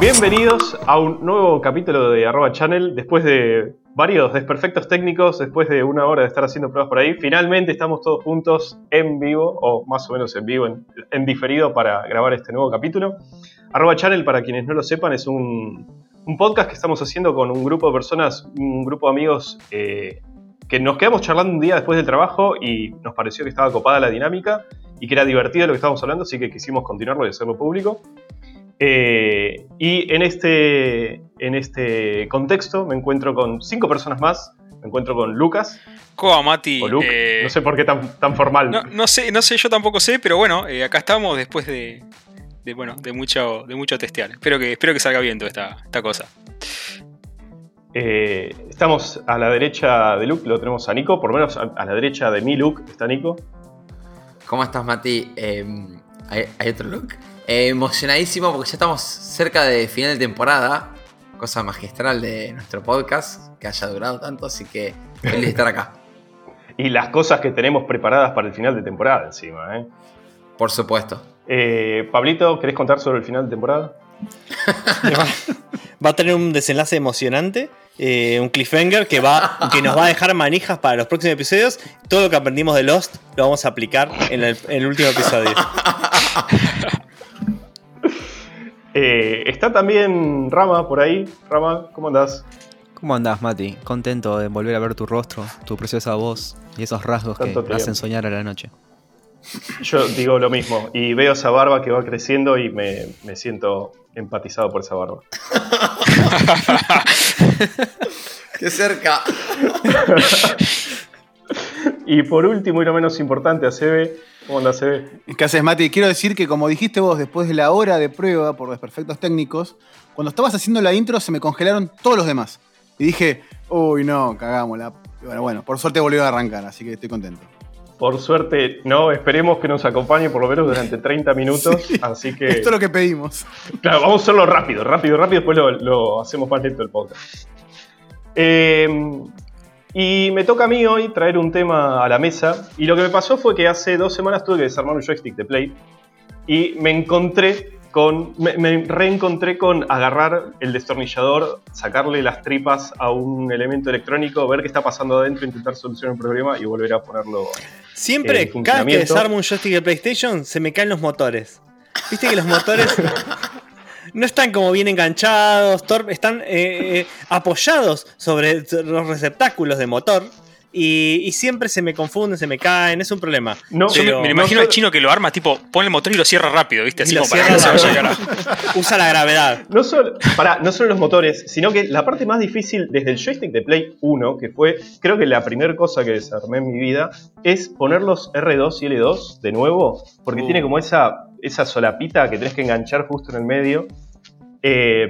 Bienvenidos a un nuevo capítulo de Arroba Channel. Después de varios desperfectos técnicos, después de una hora de estar haciendo pruebas por ahí, finalmente estamos todos juntos en vivo, o más o menos en vivo, en, diferido para grabar este nuevo capítulo. Arroba Channel, para quienes no lo sepan, es un, podcast que estamos haciendo con un grupo de personas, un grupo de amigos eh, que nos quedamos charlando un día después del trabajo y nos pareció que estaba copada la dinámica y que era divertido lo que estábamos hablando, así que quisimos continuarlo y hacerlo público. Eh, y en este, en este contexto me encuentro con cinco personas más. Me encuentro con Lucas. ¿Cómo, Mati? O Luke. Eh, no sé por qué tan, tan formal. No, sé, no sé, yo tampoco sé, pero bueno, eh, acá estamos después de, bueno, de mucho, de mucho testear. Espero que, espero que salga bien toda esta, esta cosa. estamos a la derecha de Luke, lo tenemos a Nico, por lo menos a, la derecha de mi Luke está Nico. ¿Cómo estás, Mati? Em, ¿hay, otro Luke? Eh, emocionadísimo porque ya estamos cerca de final de temporada. Cosa magistral de nuestro podcast, que haya durado tanto, así que feliz de estar acá. y las cosas que tenemos preparadas para el final de temporada encima, ¿eh? Por supuesto. Eh, Pablito, ¿querés contar sobre el final de temporada? va a tener un desenlace emocionante, eh, un cliffhanger que, va, que nos va a dejar manijas para los próximos episodios. Todo lo que aprendimos de Lost lo vamos a aplicar en el último episodio. Eh, está también Rama por ahí. Rama, ¿cómo andás? ¿Cómo andás, Mati? Contento de volver a ver tu rostro, tu preciosa voz y esos rasgos que te hacen soñar a la noche. Yo digo lo mismo y veo esa barba que va creciendo y me, me siento empatizado por esa barba. ¡Qué cerca! y por último y no menos importante, Acebe, ¿Cómo andas, ¿Qué haces, Mati? Quiero decir que, como dijiste vos, después de la hora de prueba por desperfectos técnicos, cuando estabas haciendo la intro se me congelaron todos los demás. Y dije, uy, no, cagámosla. bueno, bueno, por suerte volvió a arrancar, así que estoy contento. Por suerte, no, esperemos que nos acompañe por lo menos durante 30 minutos. Así que. Esto es lo que pedimos. Claro, vamos a hacerlo rápido, rápido, rápido, después lo, lo hacemos más lento el podcast. Eh, y me toca a mí hoy traer un tema a la mesa. Y lo que me pasó fue que hace dos semanas tuve que desarmar un joystick de Play. Y me encontré con. Me, reencontré con agarrar el destornillador, sacarle las tripas a un elemento electrónico, ver qué está pasando adentro, intentar solucionar un problema y volver a ponerlo. Siempre, cada vez que desarmo un joystick de PlayStation, se me caen los motores. Viste que los motores no están como bien enganchados, están eh, eh, apoyados sobre los receptáculos de motor. Y, siempre se me confunden, se me caen, es un problema. No, me, imagino al chino que lo arma, tipo, pone el motor y lo cierra rápido, ¿viste? Así como para que se vaya Usa la gravedad. No solo, para, no solo los motores, sino que la parte más difícil desde el joystick de Play 1, que fue, creo que la primera cosa que desarmé en mi vida, es poner los R2 y L2 de nuevo, porque uh. tiene como esa esa solapita que tenés que enganchar justo en el medio. Eh,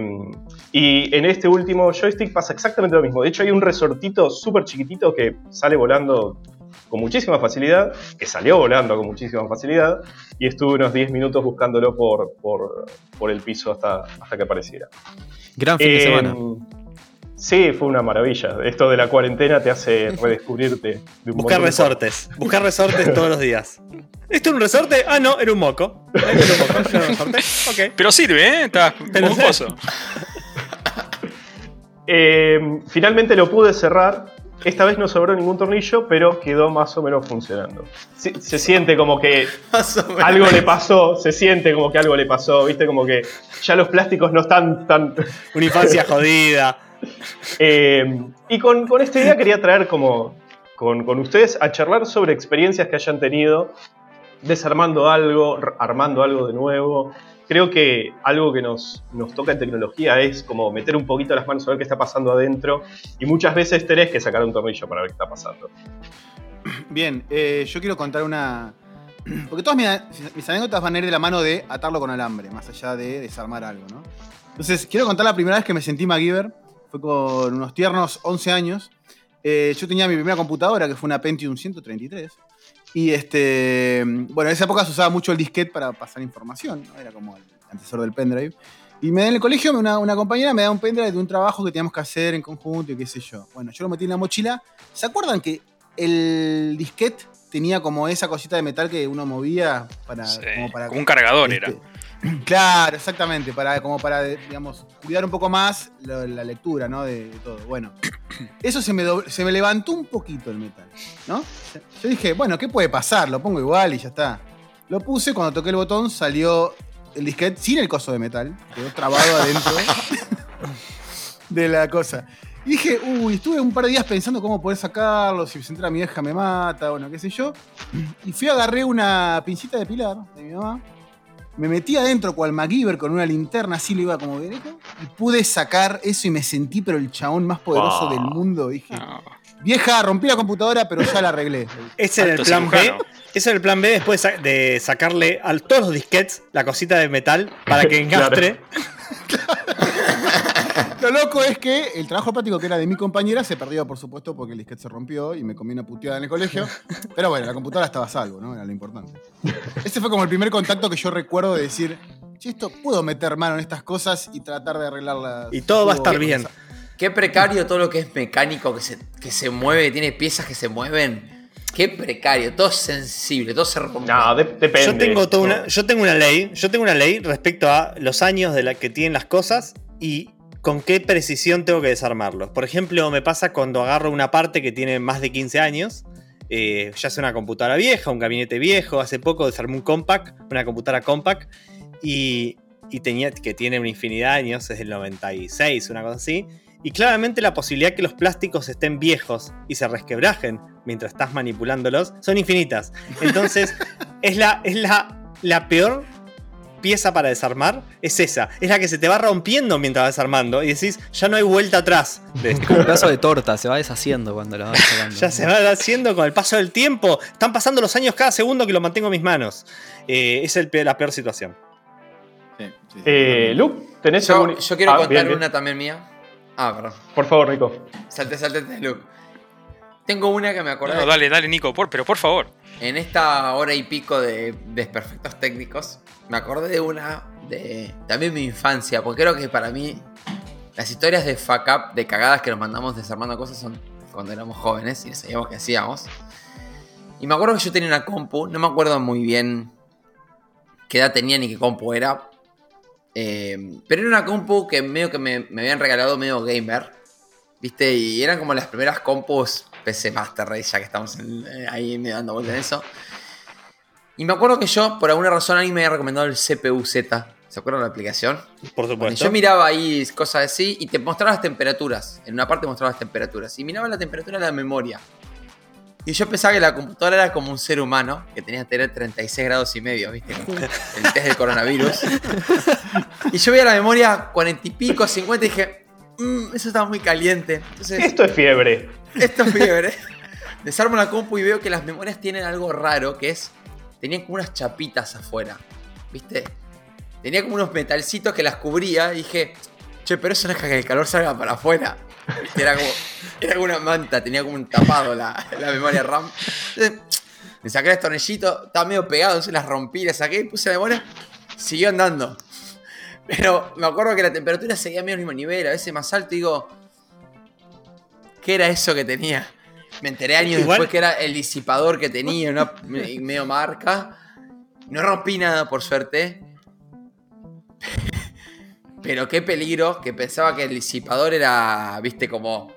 y en este último joystick pasa exactamente lo mismo. De hecho, hay un resortito súper chiquitito que sale volando con muchísima facilidad, que salió volando con muchísima facilidad, y estuve unos 10 minutos buscándolo por, por, el piso hasta, hasta que apareciera. Gran fin de eh, semana. Sí, fue una maravilla. Esto de la cuarentena te hace redescubrirte. De un Buscar resortes. Buscar resortes todos los días. ¿Esto es un resorte? Ah, no, era un moco. Era un moco, Pero sirve, ¿eh? Está esponjoso. eh, finalmente lo pude cerrar. Esta vez no sobró ningún tornillo, pero quedó más o menos funcionando. Se, siente como que algo le pasó, se siente como que algo le pasó, viste, como que ya los plásticos no están tan... Una infancia jodida. Eh, y con, esta idea quería traer como con, ustedes a charlar sobre experiencias que hayan tenido desarmando algo, armando algo de nuevo. Creo que algo que nos, nos toca en tecnología es como meter un poquito las manos a ver qué está pasando adentro y muchas veces tenés que sacar un tornillo para ver qué está pasando. Bien, eh, yo quiero contar una... Porque todas mis, anécdotas van a ir de la mano de atarlo con alambre, más allá de desarmar algo, ¿no? Entonces, quiero contar la primera vez que me sentí MacGyver fue con unos tiernos 11 años. Eh, yo tenía mi primera computadora, que fue una Pentium 133. Y este, bueno, en esa época se usaba mucho el disquete para pasar información, era como el antecesor del pendrive. Y me, en el colegio una, una, compañera me da un pendrive de un trabajo que teníamos que hacer en conjunto y qué sé yo. Bueno, yo lo metí en la mochila. ¿Se acuerdan que el disquete tenía como esa cosita de metal que uno movía para... como, para, un cargador era. Claro, exactamente, para, como para, digamos, cuidar un poco más la, lectura, ¿no? De, todo. Bueno, eso se me, se me levantó un poquito el metal, ¿no? Yo dije, bueno, ¿qué puede pasar? Lo pongo igual y ya está. Lo puse, cuando toqué el botón salió el disquete sin el coso de metal, quedó trabado adentro de la cosa. Y dije, uy, estuve un par de días pensando cómo poder sacarlo, si se entra mi vieja me mata, bueno, qué sé yo. Y fui, agarré una pincita de pilar de mi mamá, me metí adentro cual MacGyver con una linterna, así lo iba como derecho, y pude sacar eso y me sentí, pero el chabón más poderoso del mundo. Dije, vieja, rompí la computadora, pero ya la arreglé. Ese era el plan B. Ese era el plan B después de sacarle a todos los disquets la cosita de metal para que engastre. Lo loco es que el trabajo práctico que era de mi compañera se perdió, por supuesto, porque el disquete se rompió y me comí una puteada en el colegio. Pero bueno, la computadora estaba a salvo, ¿no? Era lo importante. Ese fue como el primer contacto que yo recuerdo de decir, che, esto puedo meter mano en estas cosas y tratar de arreglarlas. Y todo va a estar bien. Qué precario todo lo que es mecánico, que se, que se mueve, tiene piezas que se mueven. Qué precario, todo es sensible, todo se rompe. No, depende. Yo tengo, toda una, yo tengo una ley, yo tengo una ley respecto a los años de la que tienen las cosas y con qué precisión tengo que desarmarlos. Por ejemplo, me pasa cuando agarro una parte que tiene más de 15 años, eh, ya sea una computadora vieja, un gabinete viejo, hace poco desarmé un compact, una computadora compact, y, tenía, que tiene una infinidad de años, es del 96, una cosa así, y claramente la posibilidad que los plásticos estén viejos y se resquebrajen mientras estás manipulándolos son infinitas. Entonces, es la, es la, la peor pieza para desarmar es esa. Es la que se te va rompiendo mientras vas desarmando y decís, ya no hay vuelta atrás. De esto. un pedazo de torta, se va deshaciendo cuando la vas sacando. ya se va deshaciendo con el paso del tiempo. Están pasando los años cada segundo que lo mantengo en mis manos. Eh, es el, la peor situación. Eh, Luke, ¿tenés yo, Yo quiero ah, contar una también mía. Ah, perdón. Por favor, Nico. Salte, salte, Luke. Tengo una que me acordé. No, dale, dale, Nico, pero por favor. En esta hora y pico de desperfectos técnicos, me acordé de una de también mi infancia, porque creo que para mí las historias de fuck up, de cagadas que nos mandamos desarmando cosas son cuando éramos jóvenes y sabíamos que hacíamos. Y me acuerdo que yo tenía una compu, no me acuerdo muy bien qué edad tenía ni qué compu era. Eh, pero era una compu que medio que me, me habían regalado medio gamer. ¿Viste? Y eran como las primeras compus PC Master Race, ya que estamos eh, ahí me dando vuelta en eso. Y me acuerdo que yo, por alguna razón, alguien me había recomendado el CPU Z. ¿Se acuerdan de la aplicación? Por supuesto. yo miraba ahí cosas así y te mostraba las temperaturas. En una parte mostraba las temperaturas. Y miraba la temperatura de la memoria. Y yo pensaba que la computadora era como un ser humano, que tenía que tener 36 grados y medio, ¿viste? El test del coronavirus. y yo veía la memoria 40 y pico, 50 y dije, mmm, eso está muy caliente. Esto es fiebre. Esto es fiebre. Desarmo la compu y veo que las memorias tienen algo raro, que es. Tenían como unas chapitas afuera. ¿Viste? Tenía como unos metalcitos que las cubría y dije, che, pero eso no es que el calor salga para afuera. Era como, era como una manta, tenía como un tapado la, memoria RAM. Entonces, me saqué el destornillito, estaba medio pegado, entonces las rompí, las saqué, puse la memoria, siguió andando. Pero me acuerdo que la temperatura seguía medio al mismo nivel, a veces más alto, y digo, ¿Qué era eso que tenía? Me enteré años después que era el disipador que tenía, una medio marca. No rompí nada, por suerte. Pero qué peligro que pensaba que el disipador era, viste, como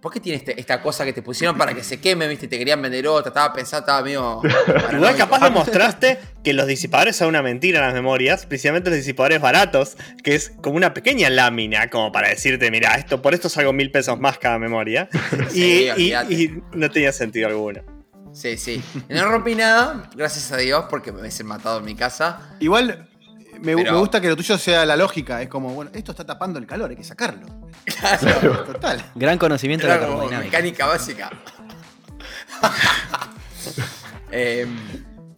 ¿Por qué tiene este, esta cosa que te pusieron para que se queme, viste? Te querían vender otra, estaba pensado, estaba medio. Igual capaz demostraste que los disipadores son una mentira en las memorias, precisamente los disipadores baratos, que es como una pequeña lámina, como para decirte, mira, esto, por esto salgo mil pesos más cada memoria. y, no tenía sentido alguno. Sí, sí. No rompí nada, gracias a Dios, porque me hubiesen matado en mi casa. Igual, me, gusta que lo tuyo sea la lógica. Es como, bueno, esto está tapando el calor, hay que sacarlo. Claro. Total. Gran conocimiento de la termodinámica. Mecánica básica. Em,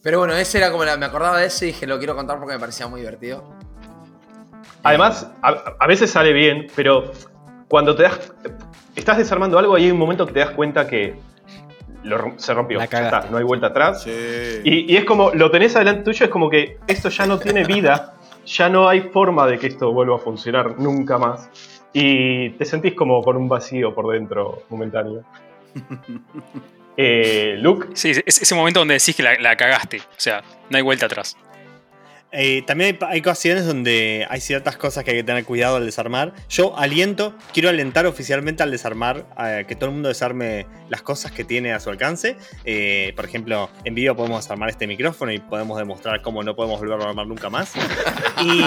pero bueno, ese era como la, me acordaba de ese y dije, lo quiero contar porque me parecía muy divertido. Además, a, veces sale bien, pero cuando te das. Estás desarmando algo y hay un momento que te das cuenta que se rompió. no hay vuelta atrás. Y, es como, lo tenés adelante tuyo, es como que esto ya no tiene vida, ya no hay forma de que esto vuelva a funcionar nunca más. Y te sentís como con un vacío por dentro momentáneo. eh, Luke. Sí, es ese momento donde decís que la, cagaste. O sea, no hay vuelta atrás. Eh, también hay, ocasiones donde hay ciertas cosas que hay que tener cuidado al desarmar. Yo aliento, quiero alentar oficialmente al desarmar, a que todo el mundo desarme las cosas que tiene a su alcance. Eh, por ejemplo, en vivo podemos desarmar este micrófono y podemos demostrar cómo no podemos volverlo a armar nunca más. Y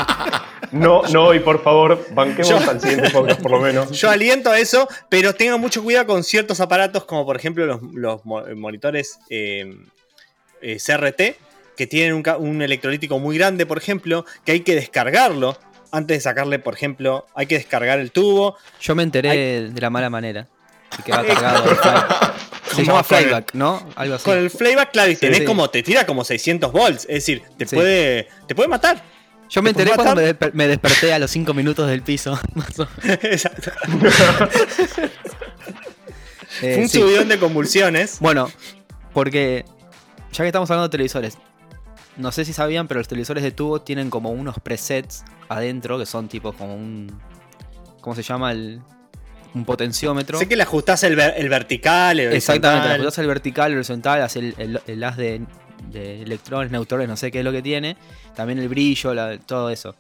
no, no, y por favor, banquemos al siguiente podcast por lo menos. Yo aliento a eso, pero tengan mucho cuidado con ciertos aparatos, como por ejemplo los, monitores eh, CRT que tienen un, electrolítico muy grande, por ejemplo, que hay que descargarlo antes de sacarle, por ejemplo, hay que descargar el tubo. Yo me enteré de la mala manera. que va cargado. Se llama flyback, ¿no? Algo así. Con el flyback, claro, y tenés como, te tira como 600 volts. Es decir, te, puede, te puede matar. Yo me enteré cuando me, desperté a los 5 minutos del piso. Exacto. Fue un subidón de convulsiones. Bueno, porque ya que estamos hablando de televisores, no sé si sabían, pero los televisores de tubo tienen como unos presets adentro que son tipo como un. ¿Cómo se llama? El, un potenciómetro. Sé que le ajustás el, vertical, el Exactamente, le ajustás el vertical, el horizontal, el, el, haz de, electrones, neutrones, no sé qué es lo que tiene. También el brillo, todo eso.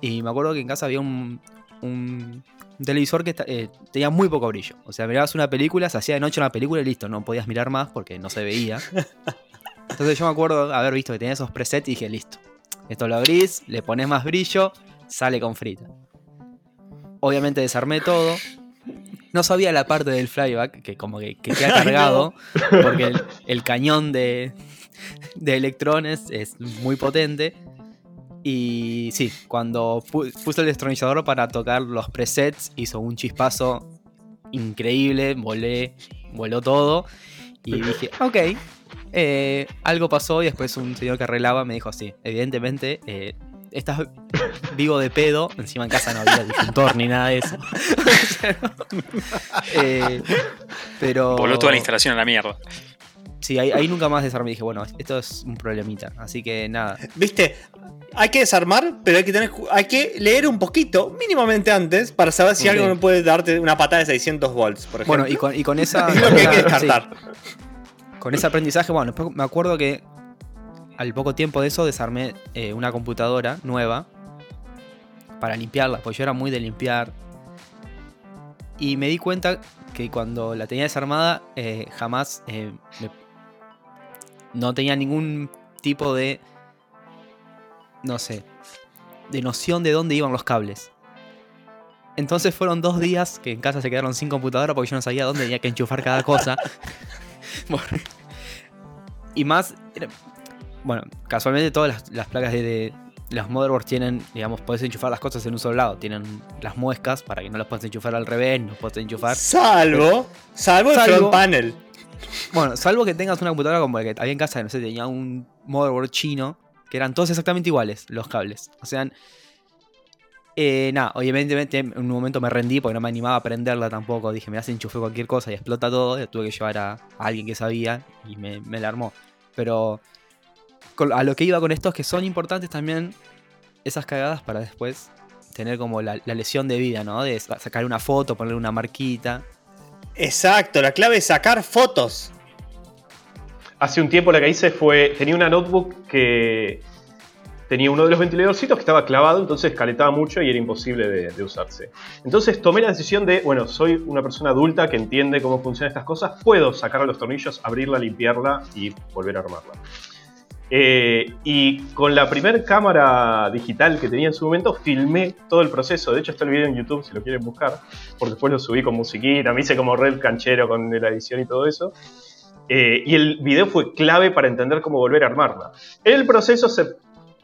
Y me acuerdo que en casa había un, un televisor que eh, tenía muy poco brillo. O sea, mirabas una película, se hacía de noche una película y listo, no podías mirar más porque no se veía. Entonces yo me acuerdo haber visto que tenía esos presets y dije, listo. Esto lo abrís, le pones más brillo, sale con frita. Obviamente desarmé todo. No sabía la parte del flyback, que como que, que queda cargado, porque el, cañón de, de electrones es muy potente. Y sí, cuando puse el destornillador para tocar los presets, hizo un chispazo increíble, volé, voló todo. Y dije, ok, eh, algo pasó y después un señor que arreglaba me dijo, sí, evidentemente eh, estás vivo de pedo, encima en casa no había disyuntor ni nada de eso. eh, pero... Voló toda la instalación a la mierda. Sí, ahí, nunca más desarmé. Dije, bueno, esto es un problemita. Así que nada. Viste, hay que desarmar, pero hay que tener, hay que leer un poquito, mínimamente antes, para saber si algo no puede darte una patada de 600 volts, por ejemplo. Bueno, y con, y con esa. es lo que hay que descartar con ese aprendizaje, bueno, me acuerdo que al poco tiempo de eso desarmé eh, una computadora nueva para limpiarla, pues yo era muy de limpiar. Y me di cuenta que cuando la tenía desarmada eh, jamás eh, no tenía ningún tipo de, no sé, de noción de dónde iban los cables. Entonces fueron dos días que en casa se quedaron sin computadora porque yo no sabía dónde tenía que enchufar cada cosa. y más, bueno, casualmente todas las, placas de, las motherboards tienen, digamos, puedes enchufar las cosas en un solo lado. Tienen las muescas para que no las puedas enchufar al revés, no puedes enchufar. Salvo, salvo, el front panel. Bueno, salvo que tengas una computadora como la que había en casa, no sé, tenía un motherboard chino, que eran todos exactamente iguales los cables. O sea, eh, nada, obviamente en un momento me rendí porque no me animaba a prenderla tampoco. Dije, me hace enchufe cualquier cosa y explota todo. tuve que llevar a, alguien que sabía y me, la armó. Pero a lo que iba con esto es que son importantes también esas cagadas para después tener como la, lesión de vida, ¿no? De sacar una foto, ponerle una marquita. Exacto, la clave es sacar fotos. Hace un tiempo lo que hice fue, tenía una notebook que tenía uno de los ventiladorcitos que estaba clavado, entonces calentaba mucho y era imposible de, usarse. Entonces tomé la decisión de, bueno, soy una persona adulta que entiende cómo funcionan estas cosas, puedo sacar los tornillos, abrirla, limpiarla y volver a armarla. Eh, y con la primera cámara digital que tenía en su momento, filmé todo el proceso. De hecho, está el video en YouTube si lo quieren buscar, porque después lo subí con musiquita, me hice como red canchero con la edición y todo eso. Eh, y el video fue clave para entender cómo volver a armarla. El proceso se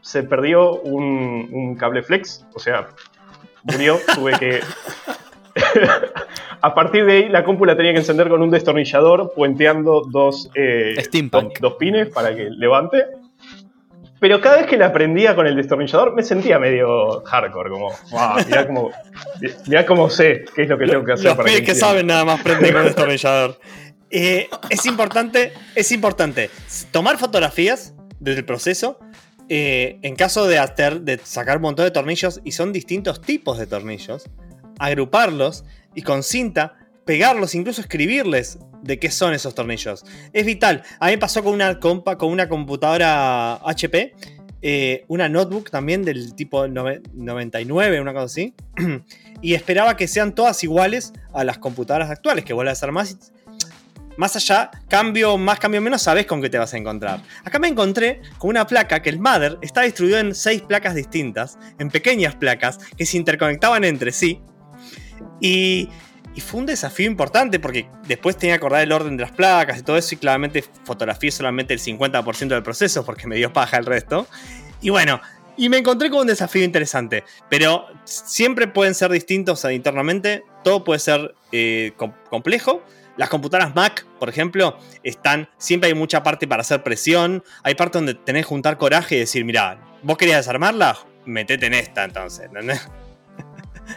se perdió un, cable flex, o sea, murió, tuve que... a partir de ahí la cómpula tenía que encender con un destornillador puenteando dos, eh, dos, pines para que levante. Pero cada vez que la prendía con el destornillador me sentía medio hardcore, como, wow, mirá cómo, cómo sé qué es lo que tengo que hacer Los para que, que saben nada más prender con el destornillador. Eh, es importante, es importante tomar fotografías desde el proceso eh, en caso de, hacer, de sacar un montón de tornillos, y son distintos tipos de tornillos, agruparlos y con cinta pegarlos, incluso escribirles de qué son esos tornillos. Es vital. A mí me pasó con una compa, con una computadora HP. eh, una notebook también del tipo 99, una cosa así. y esperaba que sean todas iguales a las computadoras actuales, que vuelve a ser más. Más allá, cambio más, cambio menos, sabes con qué te vas a encontrar. Acá me encontré con una placa que el mother está distribuido en seis placas distintas, en pequeñas placas que se interconectaban entre sí. Y fue un desafío importante porque después tenía que acordar el orden de las placas y todo eso y claramente fotografié solamente el 50% del proceso porque me dio paja el resto. Y bueno, y me encontré con un desafío interesante, pero siempre pueden ser distintos internamente, todo puede ser eh, complejo. Las computadoras Mac, por ejemplo, están, siempre hay mucha parte para hacer presión, hay parte donde tenés que juntar coraje y decir, mira, vos querías desarmarla, metete en esta entonces, ¿entendés?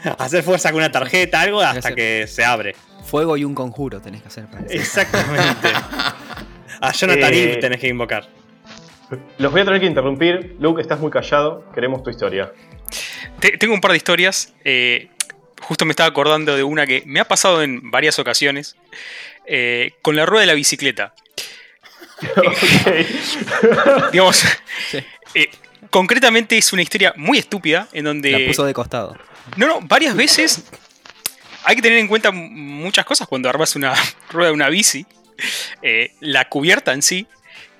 hacer fuerza con una tarjeta, algo, hasta que se abre. Fuego y un conjuro tenés que hacer para eso. Exactamente. A Jonathan eh, tenés que invocar. Los voy a tener que interrumpir. Luke, estás muy callado. Queremos tu historia. tengo un par de historias. Eh, justo me estaba acordando de una que me ha pasado en varias ocasiones. Eh, con la rueda de la bicicleta. digamos, concretamente es una historia muy estúpida en donde... La puso de costado. No, no, varias veces hay que tener en cuenta muchas cosas cuando armas una rueda de una bici. Eh, la cubierta en sí,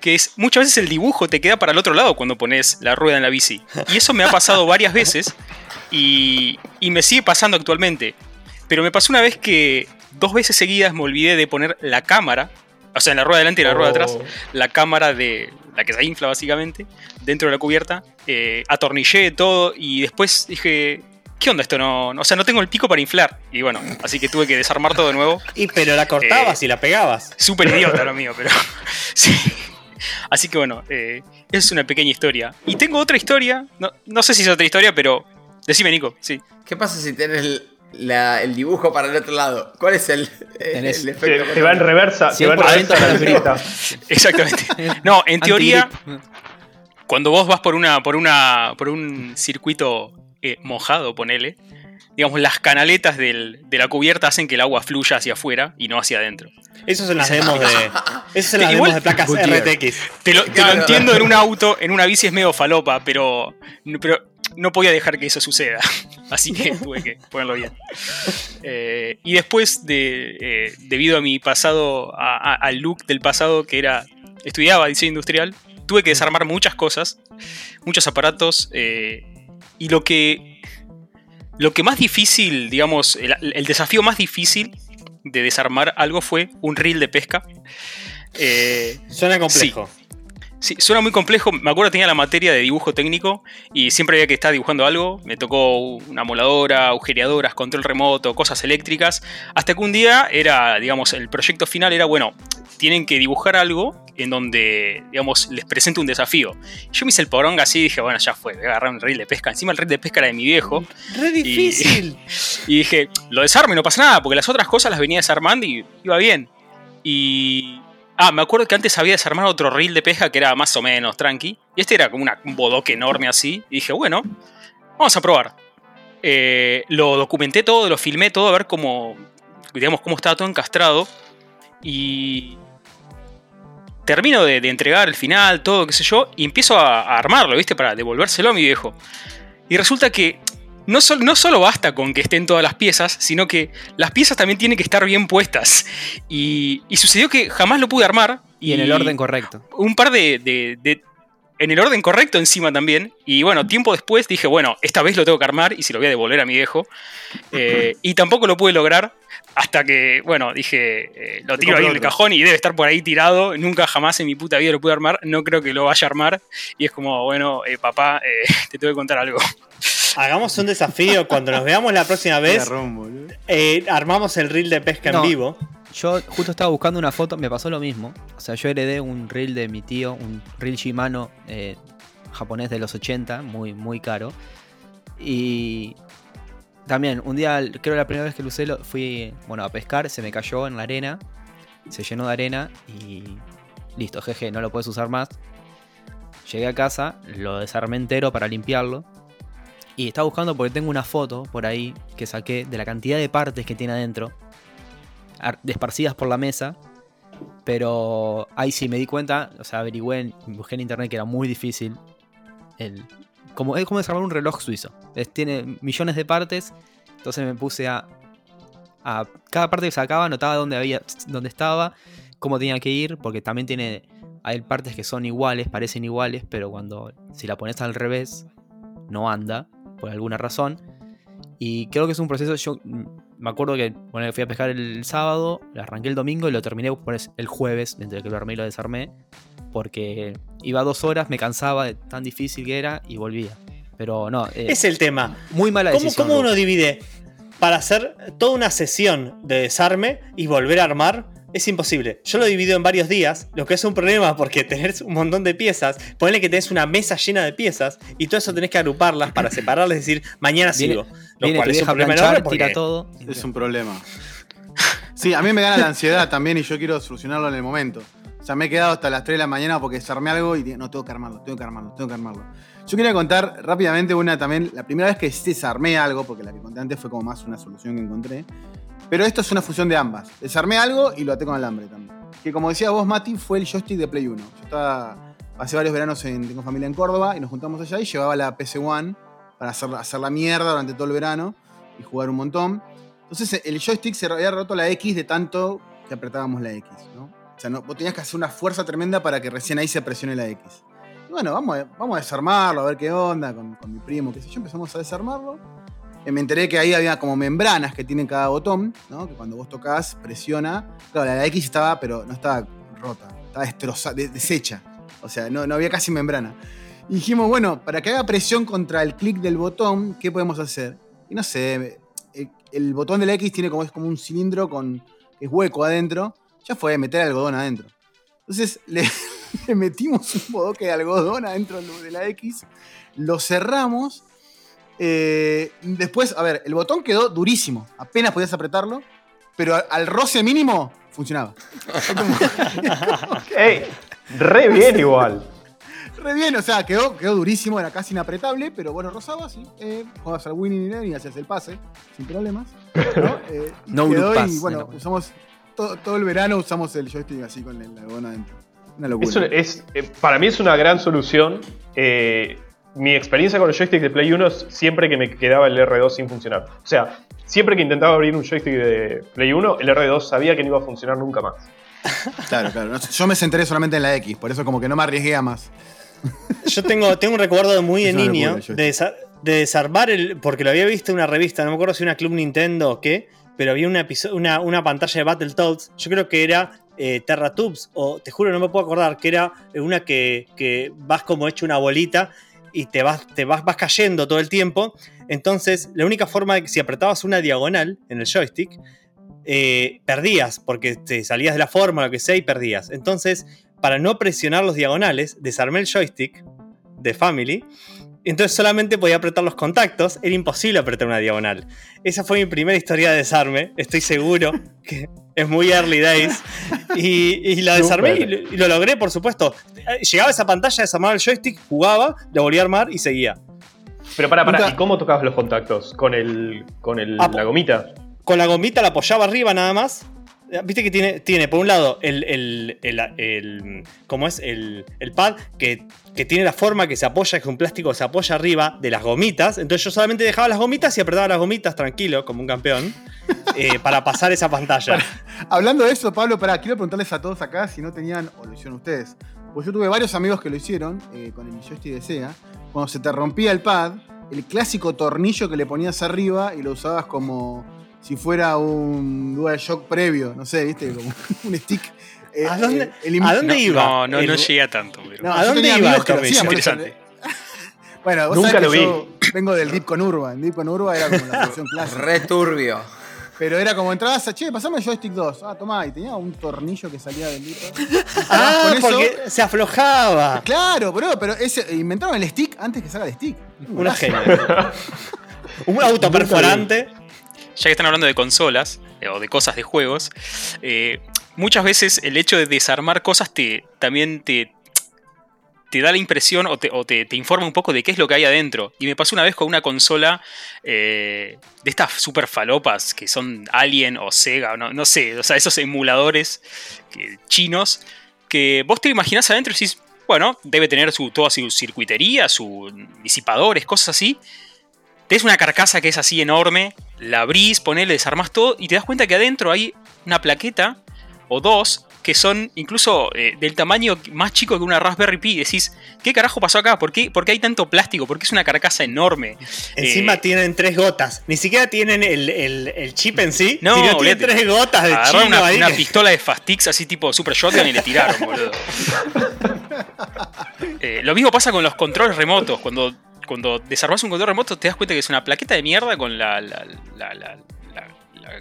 que es muchas veces el dibujo te queda para el otro lado cuando pones la rueda en la bici. Y eso me ha pasado varias veces y, y me sigue pasando actualmente. Pero me pasó una vez que dos veces seguidas me olvidé de poner la cámara, o sea, en la rueda delante y la rueda de atrás, oh. la cámara de la que se infla básicamente, dentro de la cubierta. Eh, atornillé todo y después dije, ¿qué onda esto? No, o sea, no tengo el pico para inflar. Y bueno, así que tuve que desarmar todo de nuevo. Y pero la cortabas eh, y la pegabas. Súper idiota lo mío, pero sí. Así que bueno, eh, es una pequeña historia. Y tengo otra historia, no, sé si es otra historia, pero decime Nico, sí. ¿Qué pasa si tienes el, dibujo para el otro lado? ¿Cuál es el, efecto? Te, va en reversa, te va en reversa Exactamente. No, en teoría, cuando vos vas por una, por una, por un circuito eh, mojado, ponele, digamos, las canaletas de la cubierta hacen que el agua fluya hacia afuera y no hacia adentro. Eso se las demos de. Eso se las demos de placas RTX. Te lo, entiendo en un auto, en una bici es medio falopa, pero, pero no podía dejar que eso suceda. Así que tuve que ponerlo bien. Eh, y después, de, eh, debido a mi pasado, al look del pasado que era. Estudiaba diseño industrial, tuve que desarmar muchas cosas, muchos aparatos. Y lo que, lo que más difícil, digamos, el, desafío más difícil de desarmar algo fue un reel de pesca. Eh, Suena complejo. Sí. Suena muy complejo. Me acuerdo que tenía la materia de dibujo técnico y siempre había que estar dibujando algo. Me tocó una moladora, agujereadoras, control remoto, cosas eléctricas. Hasta que un día era, digamos, el proyecto final era, bueno, tienen que dibujar algo en donde, digamos, les presento un desafío. Yo me hice el poronga así y dije, bueno, ya fue, voy a agarrar un reel de pesca. Encima el reel de pesca era de mi viejo. ¡Re difícil! Y, dije, lo desarmo y no pasa nada, porque las otras cosas las venía desarmando y iba bien. Y... Ah, me acuerdo que antes había desarmado otro reel de pesca que era más o menos tranqui. Y este era como un bodoque enorme así. Y dije, bueno, vamos a probar. Eh, lo documenté todo, lo filmé todo, a ver cómo, digamos, cómo estaba todo encastrado. Y termino de, entregar el final, todo, qué sé yo, y empiezo a, armarlo, ¿viste? Para devolvérselo a mi viejo. Y resulta que no, no, solo basta con que estén todas las piezas, sino que las piezas también tienen que estar bien puestas. Y, sucedió que jamás lo pude armar. Y, en el orden correcto. Un par de, En el orden correcto encima también. Y bueno, tiempo después dije, bueno, esta vez lo tengo que armar y se lo voy a devolver a mi viejo. Eh, y tampoco lo pude lograr. Hasta que, bueno, dije, eh, lo tiro ahí en el cajón y debe estar por ahí tirado. Nunca jamás en mi puta vida lo pude armar. No creo que lo vaya a armar. Y es como, bueno, eh, papá, te tengo que contar algo. Hagamos un desafío. Cuando nos veamos la próxima vez, armamos el reel de pesca en vivo. Yo justo estaba buscando una foto, me pasó lo mismo. O sea, yo heredé un reel de mi tío, un reel Shimano japonés de los 80, muy, muy caro. Y también, un día, creo la primera vez que lo usé, fui bueno, a pescar, se me cayó en la arena, se llenó de arena y listo, jeje, no lo puedes usar más. Llegué a casa, lo desarmé entero para limpiarlo. Y estaba buscando porque tengo una foto por ahí que saqué de la cantidad de partes que tiene adentro, esparcidas por la mesa. Pero ahí sí me di cuenta, o sea, averigüé, busqué en internet que era muy difícil el como, es como desarmar un reloj suizo. tiene millones de partes. Entonces me puse a, a. Cada parte que sacaba, anotaba dónde, había, dónde estaba, cómo tenía que ir, porque también tiene. Hay partes que son iguales, parecen iguales, pero cuando si la pones al revés, no anda, por alguna razón. Y creo que es un proceso. Yo me acuerdo que bueno, fui a pescar el sábado, lo arranqué el domingo y lo terminé el jueves, entre que lo armé y lo desarmé. Porque iba dos horas, me cansaba de tan difícil que era y volvía. Pero no. Eh, es el tema. Muy mala ¿Cómo, decisión. ¿Cómo uno divide para hacer toda una sesión de desarme y volver a armar? Es imposible. Yo lo divido en varios días, lo que es un problema porque tenés un montón de piezas. Ponle que tenés una mesa llena de piezas y todo eso tenés que agruparlas para separarlas, es decir, mañana sigo. Lo cual es un problema tira todo. Es un problema. Sí, a mí me gana la ansiedad también y yo quiero solucionarlo en el momento. O sea, me he quedado hasta las 3 de la mañana porque desarmé algo y no, tengo que armarlo, tengo que armarlo, tengo que armarlo. Yo quería contar rápidamente una también, la primera vez que desarmé algo, porque la que conté antes fue como más una solución que encontré. Pero esto es una fusión de ambas. Desarmé algo y lo até con alambre también. Que como decía vos, Mati, fue el joystick de Play 1. Yo estaba hace varios veranos en, tengo familia en Córdoba y nos juntamos allá y llevaba la PC One para hacer, hacer la mierda durante todo el verano y jugar un montón. Entonces el joystick se había roto la X de tanto que apretábamos la X, ¿no? O sea, no, vos tenías que hacer una fuerza tremenda para que recién ahí se presione la X. Y bueno, vamos a, vamos a desarmarlo, a ver qué onda con, con mi primo, qué sé yo. Empezamos a desarmarlo me enteré que ahí había como membranas que tienen cada botón, ¿no? Que cuando vos tocas, presiona. Claro, la X estaba, pero no estaba rota, estaba destrozada, deshecha. O sea, no, no había casi membrana. Y dijimos, bueno, para que haga presión contra el clic del botón, ¿qué podemos hacer? Y no sé, el, botón de la X tiene como, es como un cilindro con, es hueco adentro. Ya fue meter algodón adentro. Entonces le, le metimos un bodoque de algodón adentro de la X, lo cerramos eh, después, a ver, el botón quedó durísimo. Apenas podías apretarlo. Pero al, roce mínimo funcionaba. ¡Ey! Re bien igual. Re bien, o sea, quedó, quedó durísimo, era casi inapretable, pero bueno, rozaba, sí. Eh, jugabas al winning y hacías el pase, sin problemas. ¿no? Eh, quedó y bueno, usamos todo, el verano usamos el joystick así con la algodón adentro. Una locura. es, eh, para mí es una gran solución. Eh, mi experiencia con el joystick de Play 1 es siempre que me quedaba el R2 sin funcionar. O sea, siempre que intentaba abrir un joystick de Play 1, el R2 sabía que no iba a funcionar nunca más. Claro, claro. Yo me centré solamente en la X, por eso como que no me arriesgué a más. Yo tengo, tengo un recuerdo muy de niño de, desarmar el. Porque lo había visto en una revista, no me acuerdo si una Club Nintendo o qué, pero había una, una, una pantalla de Battletoads. Yo creo que era eh, Terratubes, o te juro, no me puedo acordar, que era una que, que vas como hecho una bolita y te vas, te vas, vas cayendo todo el tiempo. Entonces, la única forma de que si apretabas una diagonal en el joystick, eh, perdías, porque te salías de la forma, lo que sea, y perdías. Entonces, para no presionar los diagonales, desarmé el joystick de Family entonces solamente podía apretar los contactos, era imposible apretar una diagonal. Esa fue mi primera historia de desarme, estoy seguro que es muy early days. Y, la desarmé y, lo logré, por supuesto. Llegaba a esa pantalla, desarmaba el joystick, jugaba, lo volvía a armar y seguía. Pero para, para, ¿y cómo tocabas los contactos? ¿Con, el, con el, ah, la gomita? Con la gomita la apoyaba arriba nada más Viste que tiene, tiene por un lado el, el, el, ¿cómo es? El, pad que, tiene la forma que se apoya, que es un plástico que se apoya arriba de las gomitas. Entonces yo solamente dejaba las gomitas y apretaba las gomitas tranquilo, como un campeón, eh, para pasar esa pantalla. hablando de eso, Pablo, para, quiero preguntarles a todos acá si no tenían, o lo hicieron ustedes. Pues yo tuve varios amigos que lo hicieron eh, con el joystick de Sega. Cuando se te rompía el pad, el clásico tornillo que le ponías arriba y lo usabas como si fuera un DualShock previo, no sé, ¿viste? Como un stick. Eh, ¿A, dónde, ¿A dónde iba? No, no, no llegué a tanto. No, ¿A dónde iba? Esto es interesante. bueno, vos Nunca sabés lo que vi. yo vengo del Deep con Urban. Deep con Urban era como la versión clásica. Returbio. Pero era como entrabas a, che, pasame el joystick 2. Ah, tomá, y tenía un tornillo que salía del litro. ah, porque se aflojaba. Claro, bro, pero ese, inventaron el stick antes que salga el stick. Una genia. un auto perforante ya que están hablando de consolas eh, o de cosas de juegos, eh, muchas veces el hecho de desarmar cosas te, también te, te da la impresión o, te, informa un poco de qué es lo que hay adentro. Y me pasó una vez con una consola eh, de estas super falopas que son Alien o Sega, no, no sé, o sea, esos emuladores chinos que vos te imaginás adentro y decís, bueno, debe tener su, toda su circuitería, sus disipadores, cosas así. Tenés una carcasa que es así enorme, la abrís, ponele, desarmás todo y te das cuenta que adentro hay una plaqueta o dos que son incluso eh, del tamaño más chico que una Raspberry Pi. Decís, ¿qué carajo pasó acá? ¿Por qué, hay tanto plástico? Porque es una carcasa enorme. Encima eh, tienen tres gotas. Ni siquiera tienen el, chip en sí. No, sino tienen tres gotas de chino una, ahí. una pistola de Fastix así tipo Super Shotgun y le tiraron, boludo. Eh, lo mismo pasa con los controles remotos. Cuando, cuando desarmas un control remoto te das cuenta que es una plaqueta de mierda con la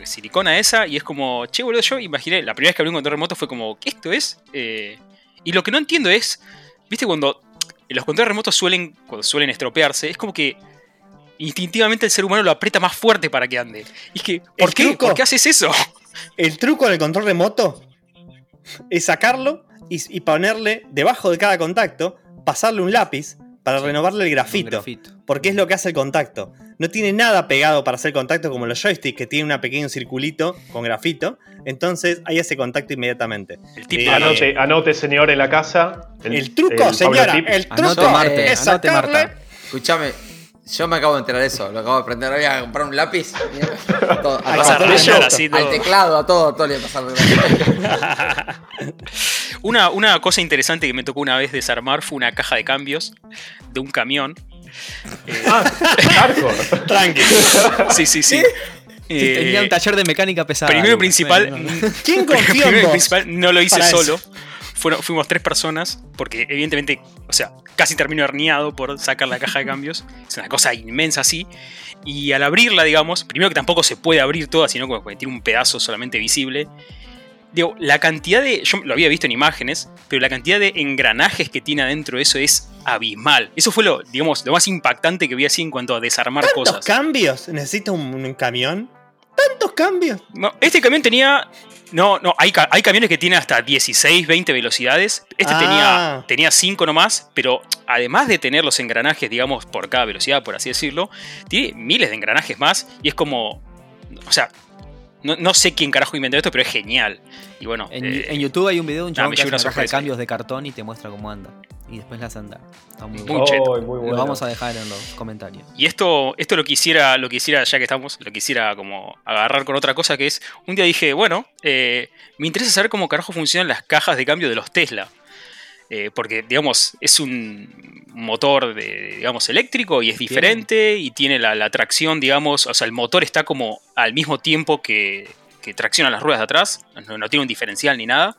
silicona esa y es como, che, boludo, yo imaginé, la primera vez que abrí un control remoto fue como, ¿qué esto es? Eh, y lo que no entiendo es, viste, cuando los controles remotos suelen, cuando suelen estropearse, es como que instintivamente el ser humano lo aprieta más fuerte para que ande. Y es que, ¿por, qué? ¿Por qué haces eso? El truco del control remoto es sacarlo y, ponerle debajo de cada contacto, pasarle un lápiz para renovarle el grafito, Porque es lo que hace el contacto no tiene nada pegado para hacer contacto como los joysticks, que tiene un pequeño circulito con grafito. Entonces ahí hace contacto inmediatamente. Eh, anote, anote, señor, en la casa. El, truco, señora, el truco es sacarle... Escúchame, yo me acabo de enterar de eso, lo acabo de aprender. Voy a comprar un lápiz. A todo, a al teclado, a todo, a todo le pasar una, una cosa interesante que me tocó una vez desarmar fue una caja de cambios de un camión eh, ah, Tranqui. Sí, sí, sí. tenía un taller de mecánica pesada. Primero principal. ¿Quién confió en principal no lo hice solo. fuimos tres personas, porque evidentemente, o sea, casi termino herniado por sacar la caja de cambios. Es una cosa inmensa así. Y al abrirla, digamos, primero que tampoco se puede abrir toda, sino que tiene un pedazo solamente visible. Digo, la cantidad de. Yo lo había visto en imágenes, pero la cantidad de engranajes que tiene adentro de eso es abismal. Eso fue lo, digamos, lo más impactante que vi así en cuanto a desarmar ¿Tantos cosas. cambios? ¿Necesita un, camión? ¿Tantos cambios? No, este camión tenía. No, no, hay, hay camiones que tienen hasta 16, 20 velocidades. Este tenía, ah. tenía 5 nomás, pero además de tener los engranajes, digamos, por cada velocidad, por así decirlo, tiene miles de engranajes más y es como. O sea, no, sé quién carajo inventó esto, pero es genial. Y bueno. En, eh, YouTube hay un video de un chabón que hace una de cambios de cartón y te muestra cómo anda. Y después las anda. Está muy, bueno. Lo vamos a dejar en los comentarios. Y esto, esto lo quisiera, lo quisiera, ya que estamos, lo quisiera como agarrar con otra cosa que es. Un día dije, bueno, eh, me interesa saber cómo carajo funcionan las cajas de cambio de los Tesla. Eh, porque, digamos, es un motor de, digamos, eléctrico y es diferente y tiene la, tracción, digamos, o sea, el motor está como al mismo tiempo que, que tracciona las ruedas de atrás, no, tiene un diferencial ni nada.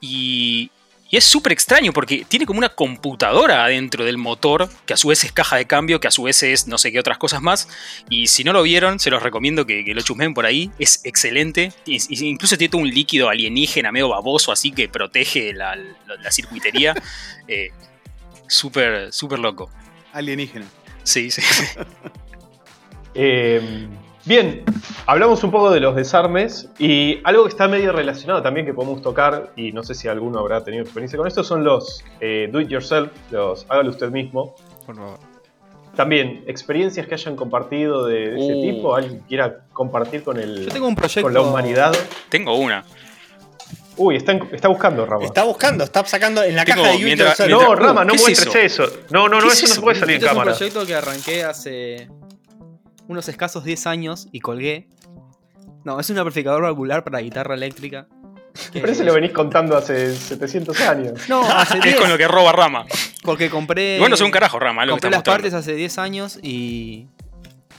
Y, y es súper extraño porque tiene como una computadora adentro del motor, que a su vez es caja de cambio, que a su vez es no sé qué otras cosas más. Y si no lo vieron, se los recomiendo que, lo chusmen por ahí. Es excelente. Incluso tiene un líquido alienígena medio baboso, así que protege la, circuitería. eh, súper, súper loco. Alienígena. Sí, sí. eh, Bien, hablamos un poco de los desarmes y algo que está medio relacionado también que podemos tocar, y no sé si alguno habrá tenido experiencia con esto, son los eh, do it yourself, los hágalo usted mismo. Por favor. También, experiencias que hayan compartido de, ese uh. tipo, alguien quiera compartir con el Yo tengo un proyecto... con la humanidad. Tengo una. Uy, está, está, buscando, Rama. Está buscando, está sacando en la caja de YouTube. no, Rama, no muestres eso? No, no, no, eso, no puede salir en cámara. Es un proyecto que arranqué hace unos escasos 10 años y colgué. No, es un amplificador valvular para guitarra eléctrica. Pero ese lo venís contando hace 700 años. No, hace 10. Es con lo que roba Rama. Porque compré. Bueno, es un carajo, Rama. compré las partes hace 10 años y.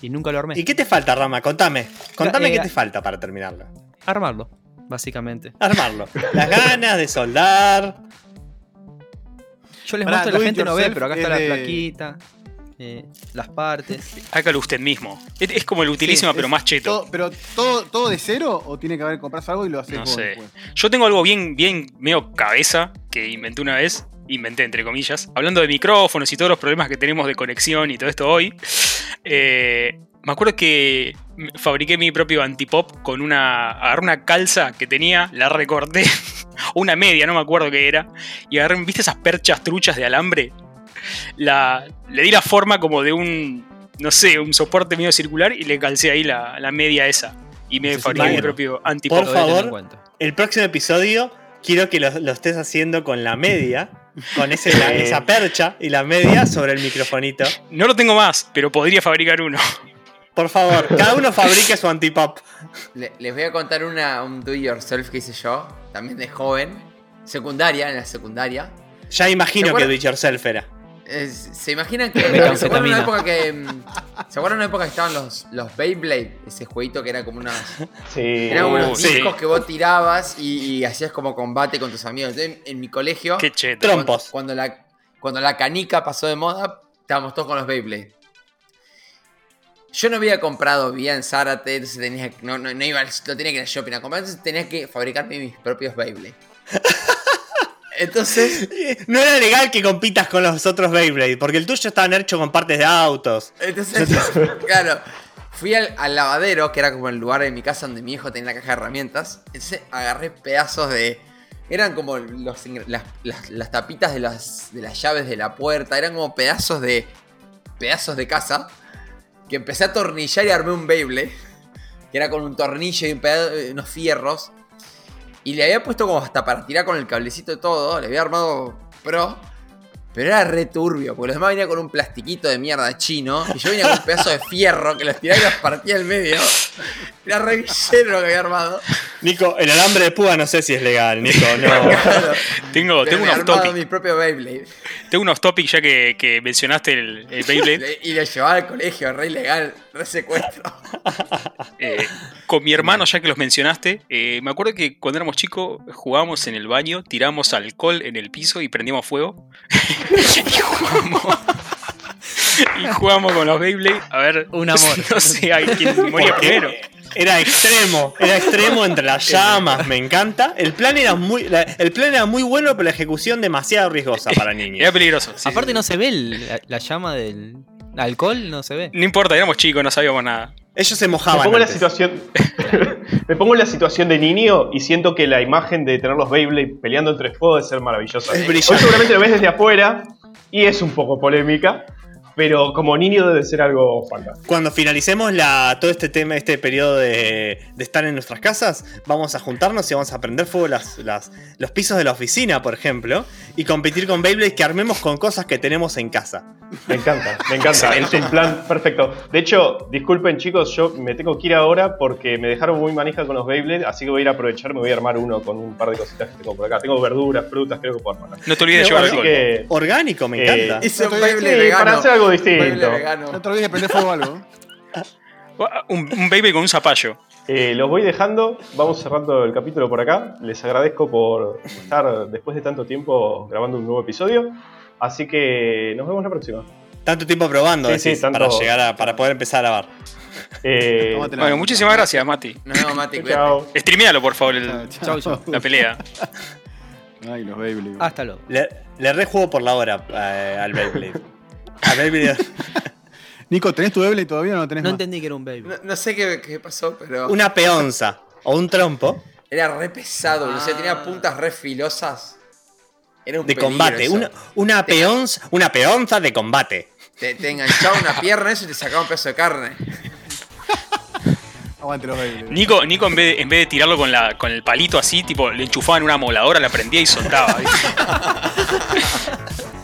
Y nunca lo armé. ¿Y qué te falta, Rama? Contame. Contame qué eh, te falta para terminarlo. Armarlo, básicamente. Armarlo. Las ganas de soldar. Yo les muestro a la gente no ve, pero acá está la plaquita. Eh, las partes. Hágalo usted mismo. Es, como el utilísimo, pero más cheto. ¿Pero todo, todo de cero o tiene que haber comprado algo y lo haces no sé. Yo tengo algo bien, bien medio cabeza que inventé una vez. Inventé, entre comillas. Hablando de micrófonos y todos los problemas que tenemos de conexión y todo esto hoy. Eh, me acuerdo que fabriqué mi propio antipop con una. Agarré una calza que tenía, la recorté. una media, no me acuerdo qué era. Y agarré, ¿viste esas perchas truchas de alambre? La, le di la forma como de un, no sé, un soporte medio circular y le calcé ahí la, media esa. Y me fabriqué mi propio antipop. Por favor, el próximo episodio quiero que lo, estés haciendo con la media con ese, la- esa percha y la media sobre el microfonito. No lo tengo más, pero podría fabricar uno. Por favor, cada uno fabrique su antipop. Le- les voy a contar una, un do it yourself que hice yo, también de joven, secundaria, en la secundaria. Ya imagino ¿Se que do it yourself era. Es- ¿Se imaginan que... ¿Se acuerdan una época que... mm, ¿Se acuerdan una época que estaban los, los Beyblade? Ese jueguito que era como unas... Sí. Eran Uh, unos sí. discos que vos tirabas y, y hacías como combate con tus amigos. Entonces, en, mi colegio, Qué cheto. Trompo. cuando, cuando la, cuando la canica pasó de moda, estábamos todos con los Beyblade. Yo no había comprado bien en Zárate, entonces tenía, que- no, no, no iba, lo tenía que ir al shopping a comprar, entonces tenía que fabricarme mis propios Beyblade. Entonces, No era legal que compitas con los otros Beyblade, porque el tuyo estaba hecho con partes de autos. entonces, claro, fui al, lavadero, que era como el lugar de mi casa donde mi hijo tenía la caja de herramientas. Entonces agarré pedazos de. Eran como las, tapitas de las, de las llaves de la puerta, eran como pedazos de. pedazos de casa. Que empecé a atornillar y armé un Beyblade. Que era con un tornillo y un pedazo- unos fierros. Y le había puesto como hasta para tirar con el cablecito y todo. Le había armado pro. Pero era re turbio, porque los demás venían con un plastiquito de mierda chino. Y yo venía con un pedazo de fierro que los tiraba y los partía al medio. Era re villero lo que había armado. Nico, el alambre de púa no sé si es legal, Nico, no. Claro. Tengo, tengo me un he off armado topic. mi propio Beyblade. Tengo un off topic ya que, que mencionaste el, el Beyblade. Y lo llevaba al colegio, re ilegal, re secuestro. Eh, con mi hermano, ya que los mencionaste, eh, me acuerdo que cuando éramos chicos jugábamos en el baño, tiramos alcohol en el piso y prendíamos fuego. y jugamos. Y jugamos con los Beyblade. A ver, Un amor. No sé a quién moría primero. Era extremo, era extremo entre las llamas, me encanta. El plan era muy, la- el plan era muy bueno, pero la ejecución demasiado riesgosa para Era niños. peligroso. sí, Aparte sí. no se ve el- la, la llama del alcohol, no se ve. No importa, éramos chicos, no sabíamos nada. Ellos se Me mojaban. pongo, en la situación, me pongo en la situación de niño y siento que la imagen de tener los Beyblade peleando entre fuego debe ser maravillosa. Es Hoy brillante. seguramente lo ves desde afuera y es un poco polémica, pero como niño debe ser algo fantástico. Cuando finalicemos la, todo este tema, este periodo de, de estar en nuestras casas, vamos a juntarnos y vamos a prender fuego las, las- los pisos de la oficina, por ejemplo, y competir con Beyblade que armemos con cosas que tenemos en casa. Me encanta, me encanta. Es un plan perfecto. De hecho, disculpen chicos, yo me tengo que ir ahora porque me dejaron muy manija con los Beyblade, así que voy a ir a aprovechar, me voy a armar uno con un par de cositas que tengo por acá. Tengo verduras, frutas, creo que puedo armar. No te olvides de llevar que... Orgánico, me Eh, encanta. Beyblade para hacer algo Beyblade distinto. vegano. No te olvides de prender fuego algo. Un, un Beyblade con un zapallo. Eh, los voy dejando, vamos cerrando el capítulo por acá. Les agradezco por estar después de tanto tiempo grabando un nuevo episodio. Así que nos vemos la próxima. Tanto tiempo probando, Sí, tanto- para llegar a, para poder empezar a grabar. Eh. Bueno, muchísimas gracias, Mati. Nos vemos, Mati, chao. Streamealo, por favor, el- Chao, la pelea. Ay, los Beyblade. Hasta luego. Le, le rejuego por la hora eh, al Beyblade. Al Beyblade. Nico, ¿tenés tu Beyblade todavía o no lo tenés No más? entendí que era un baby. No, no sé qué, qué pasó, pero Una peonza o un trompo era re pesado, o sea, tenía puntas re filosas. Era un de peligro combate. eso. Una, una peonza, una peonza de combate. Te, te enganchaba una pierna eso y te sacaba un pedazo de carne. Aguante los Beyblade. Nico, Nico en, vez de, en vez de tirarlo con, la, con el palito así, tipo, le enchufaba en una moladora, la prendía y soltaba. ¿viste?